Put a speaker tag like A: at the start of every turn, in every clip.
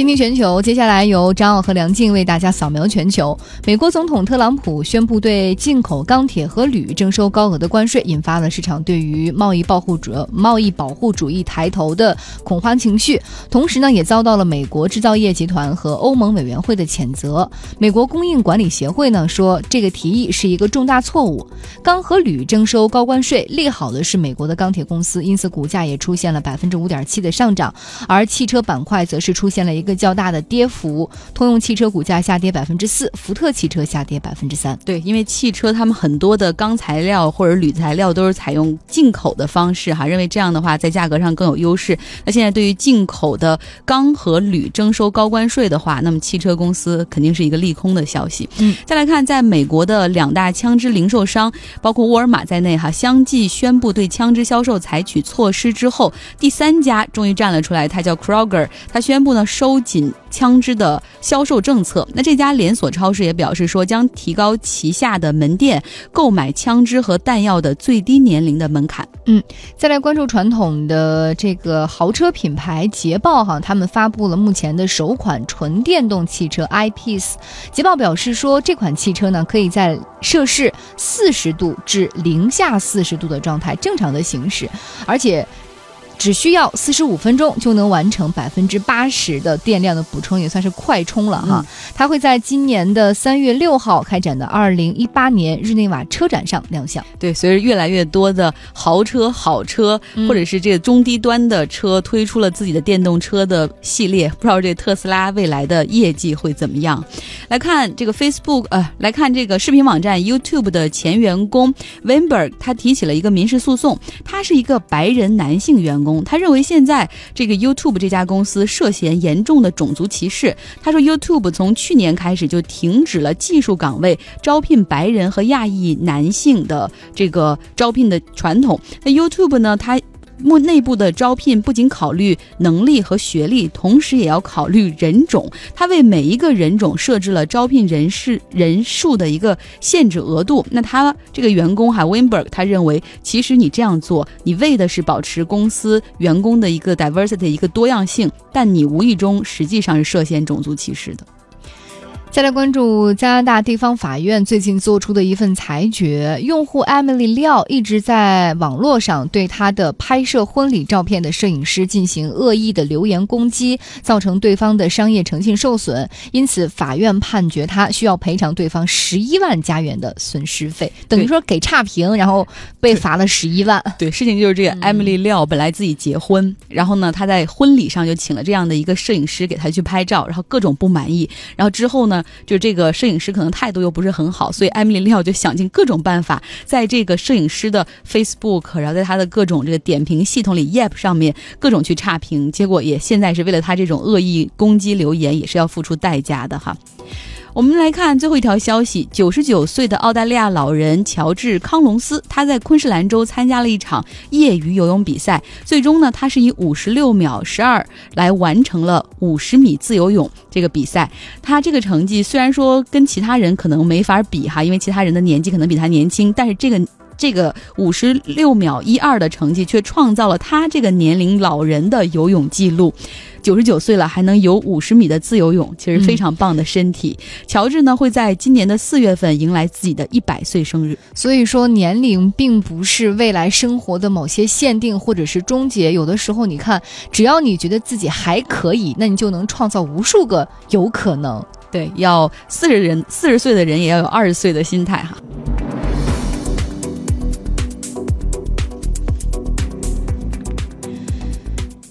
A: 倾听全球，接下来由张奥和梁静为大家扫描全球。美国总统特朗普宣布对进口钢铁和铝征收高额的关税，引发了市场对于贸易保护主贸易保护主义抬头的恐慌情绪。同时呢，也遭到了美国制造业集团和欧盟委员会的谴责。美国供应管理协会呢说，这个提议是一个重大错误。钢和铝征收高关税，利好的是美国的钢铁公司，因此股价也出现了百分之五点七的上涨。而汽车板块则是出现了一个较大的跌幅，通用汽车股价下跌百分之四，福特汽车下跌百分之三。
B: 对，因为汽车他们很多的钢材料或者铝材料都是采用进口的方式哈，认为这样的话在价格上更有优势。那现在对于进口的钢和铝征收高关税的话，那么汽车公司肯定是一个利空的消息。
A: 嗯，
B: 再来看，在美国的两大枪支零售商，包括沃尔玛在内哈，相继宣布对枪支销售采取措施之后，第三家终于站了出来，它叫 Kroger，它宣布。呢，收紧枪支的销售政策。那这家连锁超市也表示说，将提高旗下的门店购买枪支和弹药的最低年龄的门槛。
A: 嗯，再来关注传统的这个豪车品牌捷豹哈，他们发布了目前的首款纯电动汽车 iP 四。捷豹表示说，这款汽车呢，可以在摄氏四十度至零下四十度的状态正常的行驶，而且。只需要四十五分钟就能完成百分之八十的电量的补充，也算是快充了哈。它会在今年的三月六号开展的二零一八年日内瓦车展上亮相。
B: 对，随着越来越多的豪车、好车，或者是这个中低端的车推出了自己的电动车的系列，不知道这特斯拉未来的业绩会怎么样？来看这个 Facebook，呃，来看这个视频网站 YouTube 的前员工 Weinberg，他提起了一个民事诉讼。他是一个白人男性员工。他认为现在这个 YouTube 这家公司涉嫌严重的种族歧视。他说，YouTube 从去年开始就停止了技术岗位招聘白人和亚裔男性的这个招聘的传统。那 YouTube 呢？他目内部的招聘不仅考虑能力和学历，同时也要考虑人种。他为每一个人种设置了招聘人士人数的一个限制额度。那他这个员工哈 w i n b e r g 他认为，其实你这样做，你为的是保持公司员工的一个 diversity 一个多样性，但你无意中实际上是涉嫌种族歧视的。
A: 再来关注加拿大地方法院最近做出的一份裁决：用户 Emily 廖一直在网络上对她的拍摄婚礼照片的摄影师进行恶意的留言攻击，造成对方的商业诚信受损，因此法院判决他需要赔偿对方十一万加元的损失费，等于说给差评，然后被罚了十一万。
B: 对，事情就是这个 Emily 廖本来自己结婚，然后呢，她在婚礼上就请了这样的一个摄影师给她去拍照，然后各种不满意，然后之后呢。就这个摄影师可能态度又不是很好，所以艾米丽·利奥就想尽各种办法，在这个摄影师的 Facebook，然后在他的各种这个点评系统里 Yep 上面各种去差评，结果也现在是为了他这种恶意攻击留言，也是要付出代价的哈。我们来看最后一条消息：九十九岁的澳大利亚老人乔治·康隆斯，他在昆士兰州参加了一场业余游泳比赛，最终呢，他是以五十六秒十二来完成了五十米自由泳这个比赛。他这个成绩虽然说跟其他人可能没法比哈，因为其他人的年纪可能比他年轻，但是这个。这个五十六秒一二的成绩，却创造了他这个年龄老人的游泳记录。九十九岁了，还能游五十米的自由泳，其实非常棒的身体。乔治呢，会在今年的四月份迎来自己的一百岁生日。
A: 所以说，年龄并不是未来生活的某些限定或者是终结。有的时候，你看，只要你觉得自己还可以，那你就能创造无数个有可能。
B: 对，要四十人四十岁的人也要有二十岁的心态哈。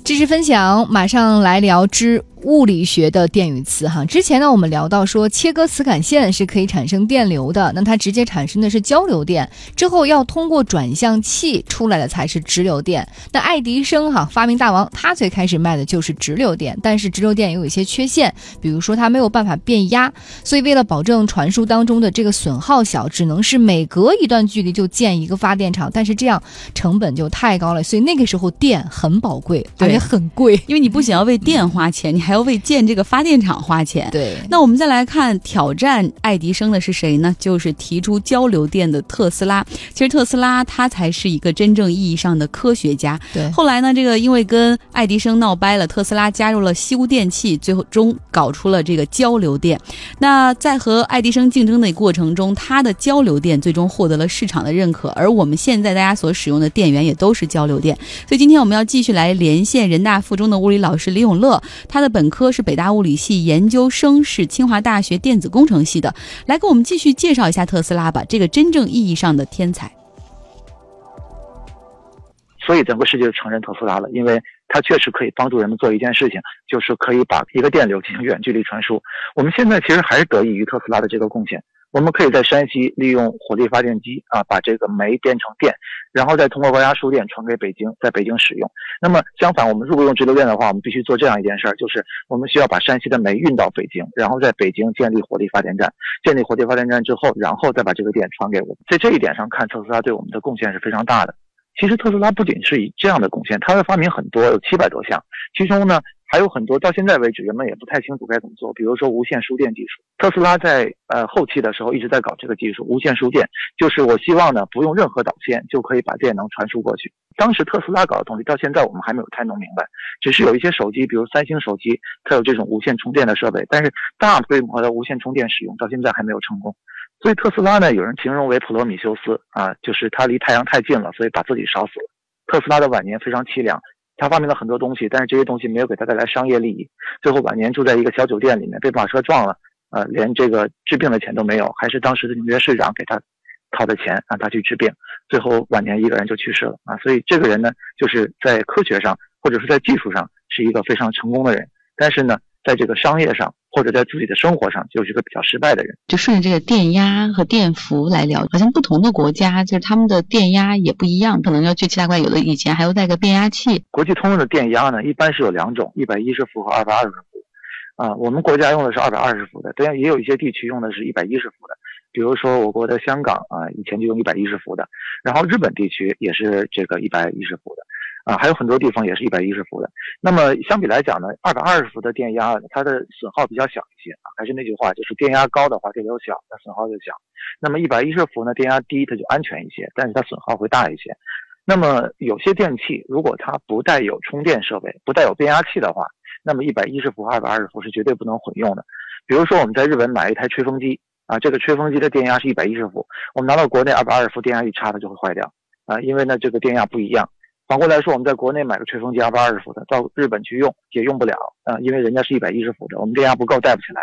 A: 知识分享，马上来聊之。物理学的电与磁哈，之前呢我们聊到说切割磁感线是可以产生电流的，那它直接产生的是交流电，之后要通过转向器出来的才是直流电。那爱迪生哈发明大王，他最开始卖的就是直流电，但是直流电也有一些缺陷，比如说它没有办法变压，所以为了保证传输当中的这个损耗小，只能是每隔一段距离就建一个发电厂，但是这样成本就太高了，所以那个时候电很宝贵，而且很贵，
B: 因为你不仅要为电花钱，你还还要为建这个发电厂花钱。
A: 对，
B: 那我们再来看挑战爱迪生的是谁呢？就是提出交流电的特斯拉。其实特斯拉他才是一个真正意义上的科学家。
A: 对，
B: 后来呢，这个因为跟爱迪生闹掰了，特斯拉加入了西屋电器，最后终搞出了这个交流电。那在和爱迪生竞争的过程中，他的交流电最终获得了市场的认可。而我们现在大家所使用的电源也都是交流电。所以今天我们要继续来连线人大附中的物理老师李永乐，他的本本科是北大物理系，研究生是清华大学电子工程系的，来给我们继续介绍一下特斯拉吧，这个真正意义上的天才。
C: 所以整个世界就承认特斯拉了，因为它确实可以帮助人们做一件事情，就是可以把一个电流进行远距离传输。我们现在其实还是得益于特斯拉的这个贡献。我们可以在山西利用火力发电机啊，把这个煤变成电，然后再通过高压输电传给北京，在北京使用。那么相反，我们如果用直流电的话，我们必须做这样一件事儿，就是我们需要把山西的煤运到北京，然后在北京建立火力发电站。建立火力发电站之后，然后再把这个电传给我们。在这一点上看，特斯拉对我们的贡献是非常大的。其实特斯拉不仅是以这样的贡献，它的发明很多，有七百多项，其中呢还有很多到现在为止人们也不太清楚该怎么做。比如说无线输电技术，特斯拉在呃后期的时候一直在搞这个技术，无线输电就是我希望呢不用任何导线就可以把电能传输过去。当时特斯拉搞的东西到现在我们还没有太弄明白，只是有一些手机，比如三星手机，它有这种无线充电的设备，但是大规模的无线充电使用到现在还没有成功。所以特斯拉呢，有人形容为普罗米修斯啊，就是他离太阳太近了，所以把自己烧死了。特斯拉的晚年非常凄凉，他发明了很多东西，但是这些东西没有给他带来商业利益。最后晚年住在一个小酒店里面，被马车撞了，呃，连这个治病的钱都没有，还是当时的纽约市长给他掏的钱让他去治病。最后晚年一个人就去世了啊。所以这个人呢，就是在科学上或者是在技术上是一个非常成功的人，但是呢，在这个商业上。或者在自己的生活上就是一个比较失败的人。
D: 就顺着这个电压和电伏来聊，好像不同的国家就是他们的电压也不一样，可能要去其他国家有的以前还要带个变压器。
C: 国际通用的电压呢，一般是有两种，一百一十伏和二百二十伏。啊，我们国家用的是二百二十伏的，当然也有一些地区用的是一百一十伏的，比如说我国的香港啊，以前就用一百一十伏的，然后日本地区也是这个一百一十伏的。啊，还有很多地方也是一百一十伏的。那么相比来讲呢，二百二十伏的电压它的损耗比较小一些啊。还是那句话，就是电压高的话，电流小，它损耗就小。那么一百一十伏呢，电压低，它就安全一些，但是它损耗会大一些。那么有些电器如果它不带有充电设备，不带有变压器的话，那么一百一十伏和二百二十伏是绝对不能混用的。比如说我们在日本买一台吹风机啊，这个吹风机的电压是一百一十伏，我们拿到国内二百二十伏电压一插，它就会坏掉啊，因为呢这个电压不一样。反过来说，我们在国内买个吹风机二百二十伏的，到日本去用也用不了啊，因为人家是一百一十伏的，我们电压不够带不起来。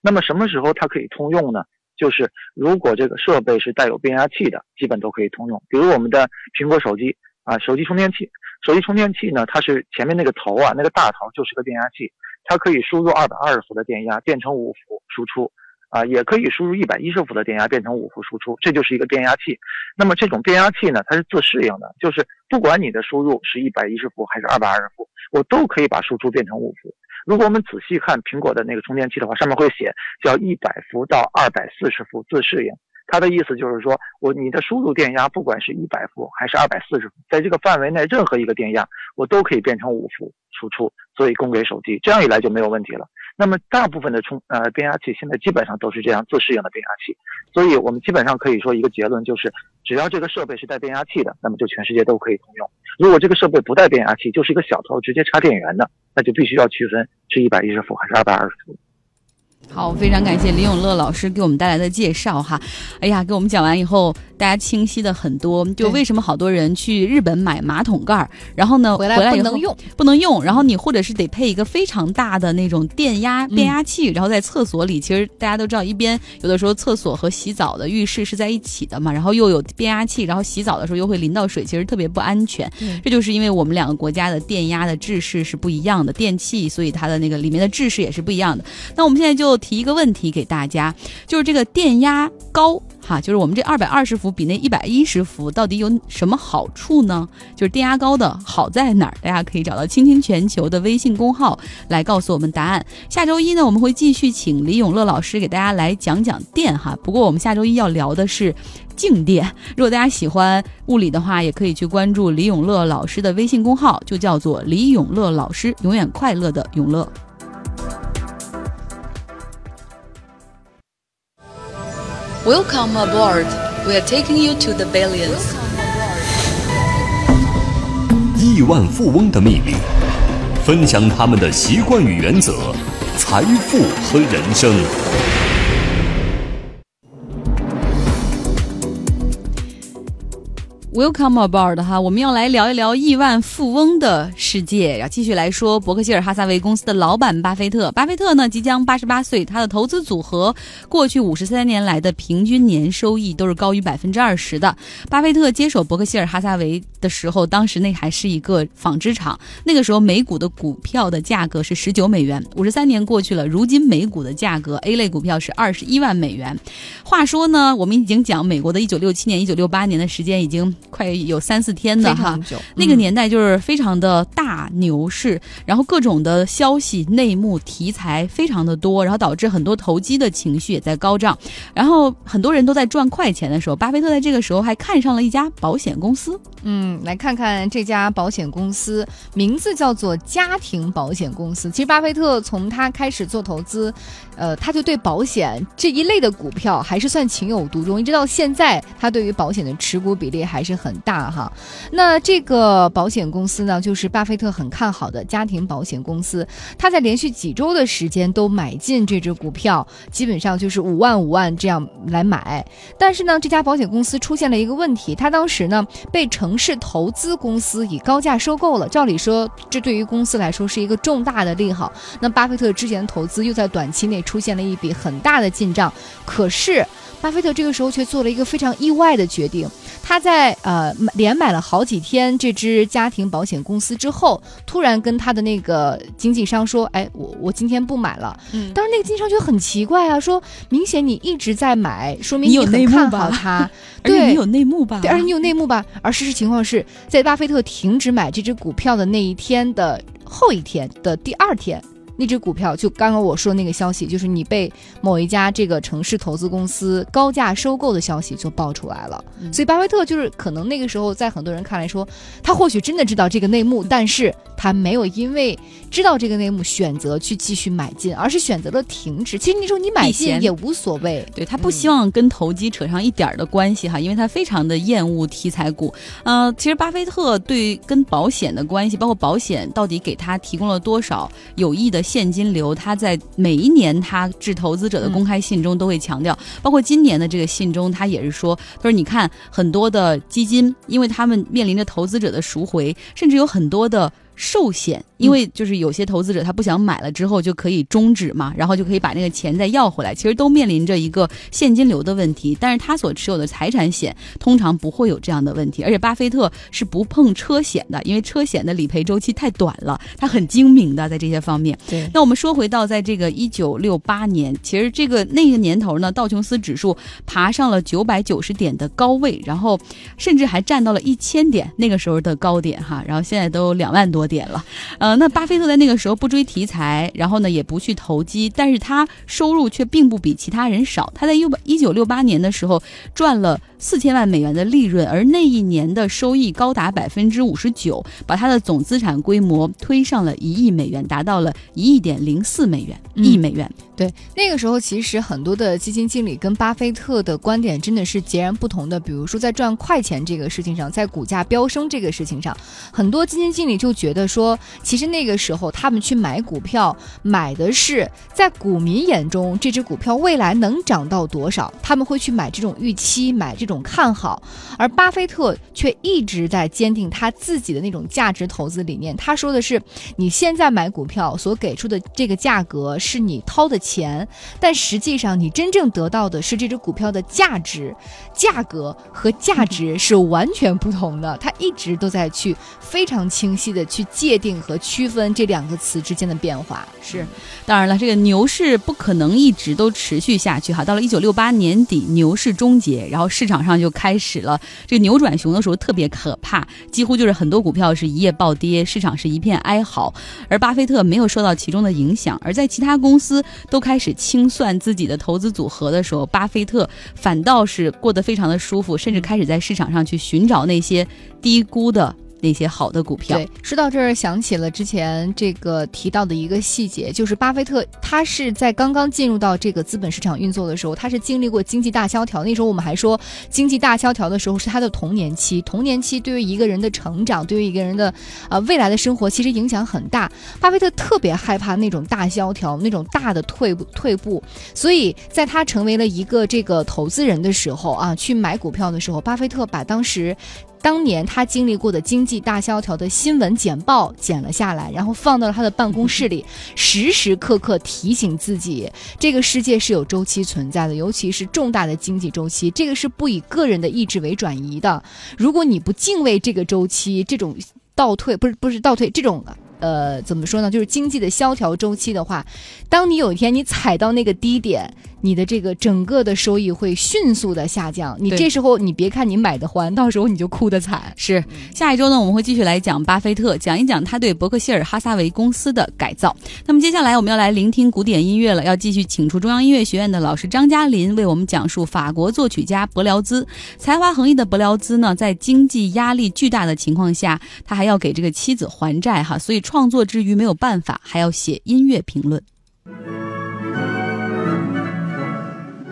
C: 那么什么时候它可以通用呢？就是如果这个设备是带有变压器的，基本都可以通用。比如我们的苹果手机啊，手机充电器，手机充电器呢，它是前面那个头啊，那个大头就是个变压器，它可以输入二百二十伏的电压变成五伏输出。啊，也可以输入一百一十伏的电压变成五伏输出，这就是一个变压器。那么这种变压器呢，它是自适应的，就是不管你的输入是一百一十伏还是二百二十伏，我都可以把输出变成五伏。如果我们仔细看苹果的那个充电器的话，上面会写叫一百伏到二百四十伏自适应。它的意思就是说，我你的输入电压不管是一百伏还是二百四十伏，在这个范围内任何一个电压，我都可以变成五伏输出，所以供给手机。这样一来就没有问题了。那么大部分的充呃变压器现在基本上都是这样自适应的变压器，所以我们基本上可以说一个结论就是，只要这个设备是带变压器的，那么就全世界都可以通用。如果这个设备不带变压器，就是一个小头直接插电源的，那就必须要区分是一百一十伏还是二百二十伏。
B: 好，非常感谢李永乐老师给我们带来的介绍哈。哎呀，给我们讲完以后，大家清晰的很多。就为什么好多人去日本买马桶盖儿，然后呢回来
A: 不能用，
B: 不能用，然后你或者是得配一个非常大的那种电压变压器，然后在厕所里，其实大家都知道，一边有的时候厕所和洗澡的浴室是在一起的嘛，然后又有变压器，然后洗澡的时候又会淋到水，其实特别不安全。这就是因为我们两个国家的电压的制式是不一样的，电器，所以它的那个里面的制式也是不一样的。那我们现在就。提一个问题给大家，就是这个电压高哈，就是我们这二百二十伏比那一百一十伏到底有什么好处呢？就是电压高的好在哪儿？大家可以找到“倾听全球”的微信公号来告诉我们答案。下周一呢，我们会继续请李永乐老师给大家来讲讲电哈。不过我们下周一要聊的是静电。如果大家喜欢物理的话，也可以去关注李永乐老师的微信公号，就叫做“李永乐老师”，永远快乐的永乐。Welcome aboard. We are taking you to the billions.
E: 亿万富翁的秘密，分享他们的习惯与原则，财富和人生。
B: Welcome aboard 哈，我们要来聊一聊亿万富翁的世界，要继续来说伯克希尔哈撒韦公司的老板巴菲特。巴菲特呢即将八十八岁，他的投资组合过去五十三年来的平均年收益都是高于百分之二十的。巴菲特接手伯克希尔哈撒韦的时候，当时那还是一个纺织厂，那个时候每股的股票的价格是十九美元。五十三年过去了，如今每股的价格 A 类股票是二十一万美元。话说呢，我们已经讲美国的一九六七年、一九六八年的时间已经。快有三四天的哈，那个年代就是非常的大牛市，然后各种的消息、内幕、题材非常的多，然后导致很多投机的情绪也在高涨，然后很多人都在赚快钱的时候，巴菲特在这个时候还看上了一家保险公司。
A: 嗯，来看看这家保险公司，名字叫做家庭保险公司。其实巴菲特从他开始做投资，呃，他就对保险这一类的股票还是算情有独钟，一直到现在，他对于保险的持股比例还是。很大哈，那这个保险公司呢，就是巴菲特很看好的家庭保险公司。他在连续几周的时间都买进这只股票，基本上就是五万五万这样来买。但是呢，这家保险公司出现了一个问题，他当时呢被城市投资公司以高价收购了。照理说，这对于公司来说是一个重大的利好。那巴菲特之前投资又在短期内出现了一笔很大的进账，可是巴菲特这个时候却做了一个非常意外的决定。他在呃连买了好几天这支家庭保险公司之后，突然跟他的那个经纪商说：“哎，我我今天不买了。”嗯，当时那个经纪商就很奇怪啊，说明显你一直在买，说明
B: 你很
A: 看好他，
B: 对，你有内幕吧？
A: 对，而且你有内幕吧？而事实情况是在巴菲特停止买这只股票的那一天的后一天的第二天。那只股票就刚刚我说那个消息，就是你被某一家这个城市投资公司高价收购的消息就爆出来了。所以巴菲特就是可能那个时候在很多人看来说，他或许真的知道这个内幕，但是他没有因为知道这个内幕选择去继续买进，而是选择了停止。其实你说你买进也无所谓，
B: 对他不希望跟投机扯上一点的关系哈，因为他非常的厌恶题材股。呃，其实巴菲特对跟保险的关系，包括保险到底给他提供了多少有益的。现金流，他在每一年他致投资者的公开信中都会强调，包括今年的这个信中，他也是说，他说你看很多的基金，因为他们面临着投资者的赎回，甚至有很多的。寿险，因为就是有些投资者他不想买了之后就可以终止嘛，然后就可以把那个钱再要回来。其实都面临着一个现金流的问题，但是他所持有的财产险通常不会有这样的问题。而且巴菲特是不碰车险的，因为车险的理赔周期太短了，他很精明的在这些方面。
A: 对，
B: 那我们说回到在这个一九六八年，其实这个那个年头呢，道琼斯指数爬上了九百九十点的高位，然后甚至还站到了一千点那个时候的高点哈，然后现在都两万多。点了，呃，那巴菲特在那个时候不追题材，然后呢也不去投机，但是他收入却并不比其他人少。他在一一九六八年的时候赚了四千万美元的利润，而那一年的收益高达百分之五十九，把他的总资产规模推上了一亿美元，达到了一亿点零四美元亿美元。
A: 对，那个时候其实很多的基金经理跟巴菲特的观点真的是截然不同的。比如说在赚快钱这个事情上，在股价飙升这个事情上，很多基金经理就觉得说，其实那个时候他们去买股票，买的是在股民眼中这只股票未来能涨到多少，他们会去买这种预期，买这种看好。而巴菲特却一直在坚定他自己的那种价值投资理念。他说的是，你现在买股票所给出的这个价格是你掏的钱。钱，但实际上你真正得到的是这只股票的价值，价格和价值是完全不同的。他一直都在去非常清晰的去界定和区分这两个词之间的变化。
B: 是，当然了，这个牛市不可能一直都持续下去哈。到了一九六八年底，牛市终结，然后市场上就开始了这个扭转熊的时候，特别可怕，几乎就是很多股票是一夜暴跌，市场是一片哀嚎。而巴菲特没有受到其中的影响，而在其他公司都。开始清算自己的投资组合的时候，巴菲特反倒是过得非常的舒服，甚至开始在市场上去寻找那些低估的。那些好的股票。
A: 对，说到这儿，想起了之前这个提到的一个细节，就是巴菲特他是在刚刚进入到这个资本市场运作的时候，他是经历过经济大萧条。那时候我们还说，经济大萧条的时候是他的童年期，童年期对于一个人的成长，对于一个人的啊未来的生活，其实影响很大。巴菲特特别害怕那种大萧条，那种大的退步退步，所以在他成为了一个这个投资人的时候啊，去买股票的时候，巴菲特把当时。当年他经历过的经济大萧条的新闻简报剪了下来，然后放到了他的办公室里，时时刻刻提醒自己，这个世界是有周期存在的，尤其是重大的经济周期，这个是不以个人的意志为转移的。如果你不敬畏这个周期，这种倒退不是不是倒退，这种呃怎么说呢？就是经济的萧条周期的话，当你有一天你踩到那个低点。你的这个整个的收益会迅速的下降，你这时候你别看你买的欢，到时候你就哭的惨。
B: 是，下一周呢我们会继续来讲巴菲特，讲一讲他对伯克希尔哈撒韦公司的改造。那么接下来我们要来聆听古典音乐了，要继续请出中央音乐学院的老师张嘉林为我们讲述法国作曲家伯辽兹。才华横溢的伯辽兹呢，在经济压力巨大的情况下，他还要给这个妻子还债哈，所以创作之余没有办法，还要写音乐评论。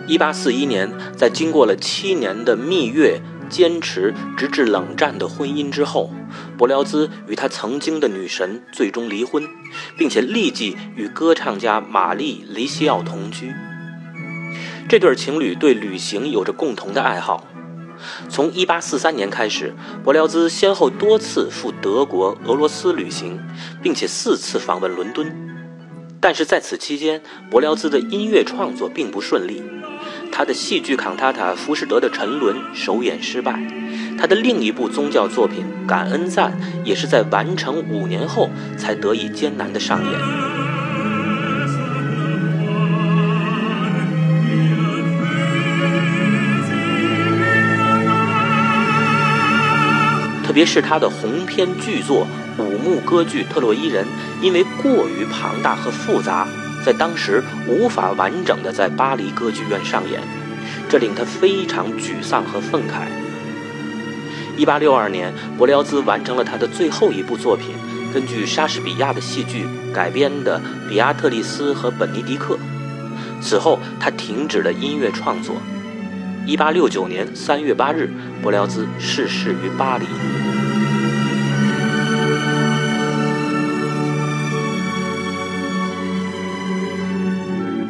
F: 一八四一年，在经过了七年的蜜月、坚持，直至冷战的婚姻之后，伯辽兹与他曾经的女神最终离婚，并且立即与歌唱家玛丽·雷西奥同居。这对情侣对旅行有着共同的爱好。从一八四三年开始，伯辽兹先后多次赴德国、俄罗斯旅行，并且四次访问伦敦。但是在此期间，伯辽兹的音乐创作并不顺利。他的戏剧康塔塔《浮士德的沉沦》首演失败，他的另一部宗教作品《感恩赞》也是在完成五年后才得以艰难的上演。特别是他的鸿篇巨作五幕歌剧《特洛伊人》，因为过于庞大和复杂。在当时无法完整的在巴黎歌剧院上演，这令他非常沮丧和愤慨。一八六二年，伯辽兹完成了他的最后一部作品，根据莎士比亚的戏剧改编的《比亚特丽斯和本尼迪克》。此后，他停止了音乐创作。一八六九年三月八日，伯辽兹逝世于巴黎。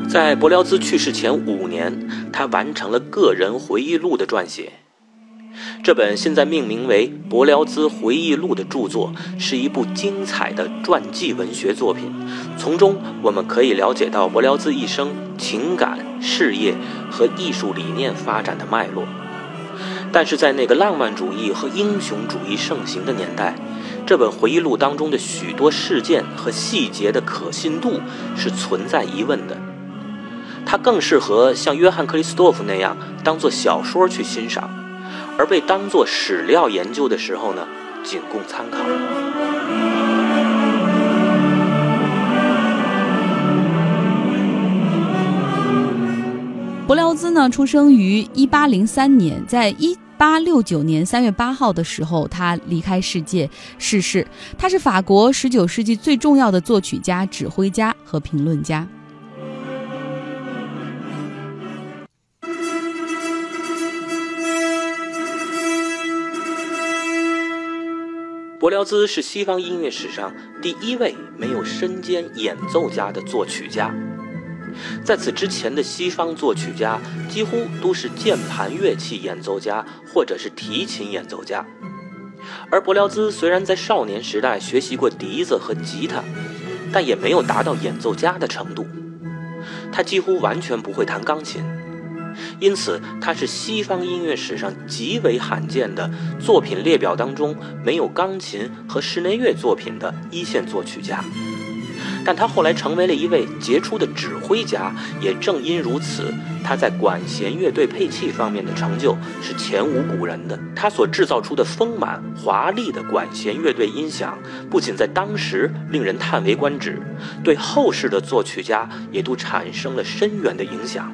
F: 在伯辽兹去世前五年，他完成了个人回忆录的撰写。这本现在命名为《伯辽兹回忆录》的著作，是一部精彩的传记文学作品。从中，我们可以了解到伯辽兹一生情感、事业和艺术理念发展的脉络。但是在那个浪漫主义和英雄主义盛行的年代，这本回忆录当中的许多事件和细节的可信度是存在疑问的。它更适合像约翰·克里斯多夫那样当做小说去欣赏，而被当作史料研究的时候呢，仅供参考。
B: 伯辽兹呢，出生于一八零三年，在一八六九年三月八号的时候，他离开世界逝世。他是法国十九世纪最重要的作曲家、指挥家和评论家。
F: 伯辽兹是西方音乐史上第一位没有身兼演奏家的作曲家。在此之前的西方作曲家几乎都是键盘乐器演奏家或者是提琴演奏家，而伯辽兹虽然在少年时代学习过笛子和吉他，但也没有达到演奏家的程度。他几乎完全不会弹钢琴。因此，他是西方音乐史上极为罕见的作品列表当中没有钢琴和室内乐作品的一线作曲家。但他后来成为了一位杰出的指挥家，也正因如此，他在管弦乐队配器方面的成就是前无古人的。他所制造出的丰满华丽的管弦乐队音响，不仅在当时令人叹为观止，对后世的作曲家也都产生了深远的影响。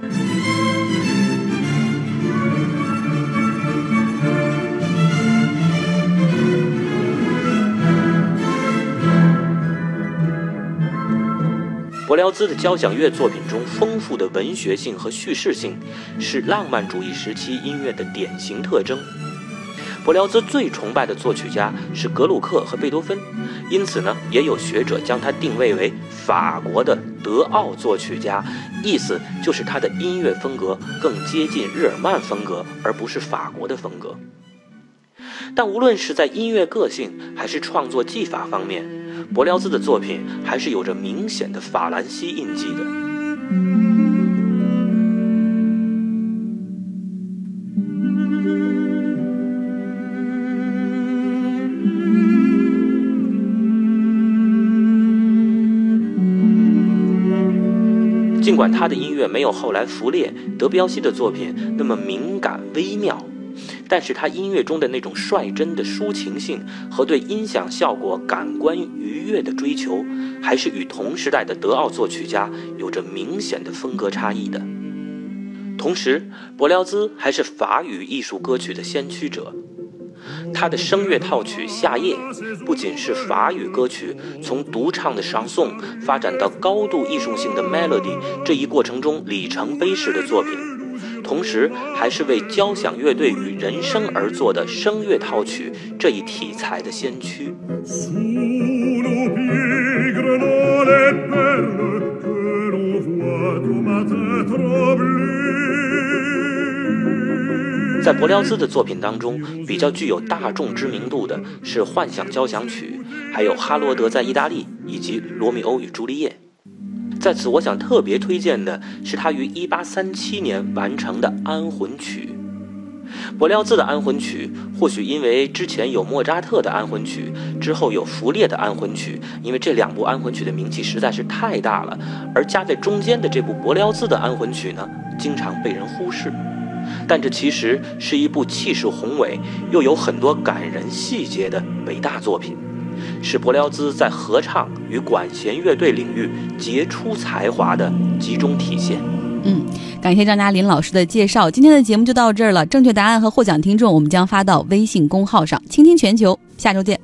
F: 辽兹的交响乐作品中丰富的文学性和叙事性，是浪漫主义时期音乐的典型特征。柏辽兹最崇拜的作曲家是格鲁克和贝多芬，因此呢，也有学者将他定位为法国的德奥作曲家，意思就是他的音乐风格更接近日耳曼风格，而不是法国的风格。但无论是在音乐个性还是创作技法方面，柏辽兹的作品还是有着明显的法兰西印记的。尽管他的音乐没有后来弗列、德彪西的作品那么敏感微妙，但是他音乐中的那种率真的抒情性和对音响效果感官愉悦的追求，还是与同时代的德奥作曲家有着明显的风格差异的。同时，柏辽兹还是法语艺术歌曲的先驱者。他的声乐套曲《夏夜》不仅是法语歌曲从独唱的唱诵发展到高度艺术性的 melody 这一过程中里程碑式的作品，同时还是为交响乐队与人声而作的声乐套曲这一题材的先驱。在柏辽兹的作品当中，比较具有大众知名度的是《幻想交响曲》，还有《哈罗德在意大利》以及《罗密欧与朱丽叶》。在此，我想特别推荐的是他于1837年完成的《安魂曲》。柏辽兹的《安魂曲》或许因为之前有莫扎特的《安魂曲》，之后有弗列的《安魂曲》，因为这两部《安魂曲》的名气实在是太大了，而夹在中间的这部柏辽兹的《安魂曲》呢，经常被人忽视。但这其实是一部气势宏伟又有很多感人细节的伟大作品，是柏辽兹在合唱与管弦乐队领域杰出才华的集中体现。
B: 嗯，感谢张嘉林老师的介绍。今天的节目就到这儿了，正确答案和获奖听众我们将发到微信公号上。倾听全球，下周见。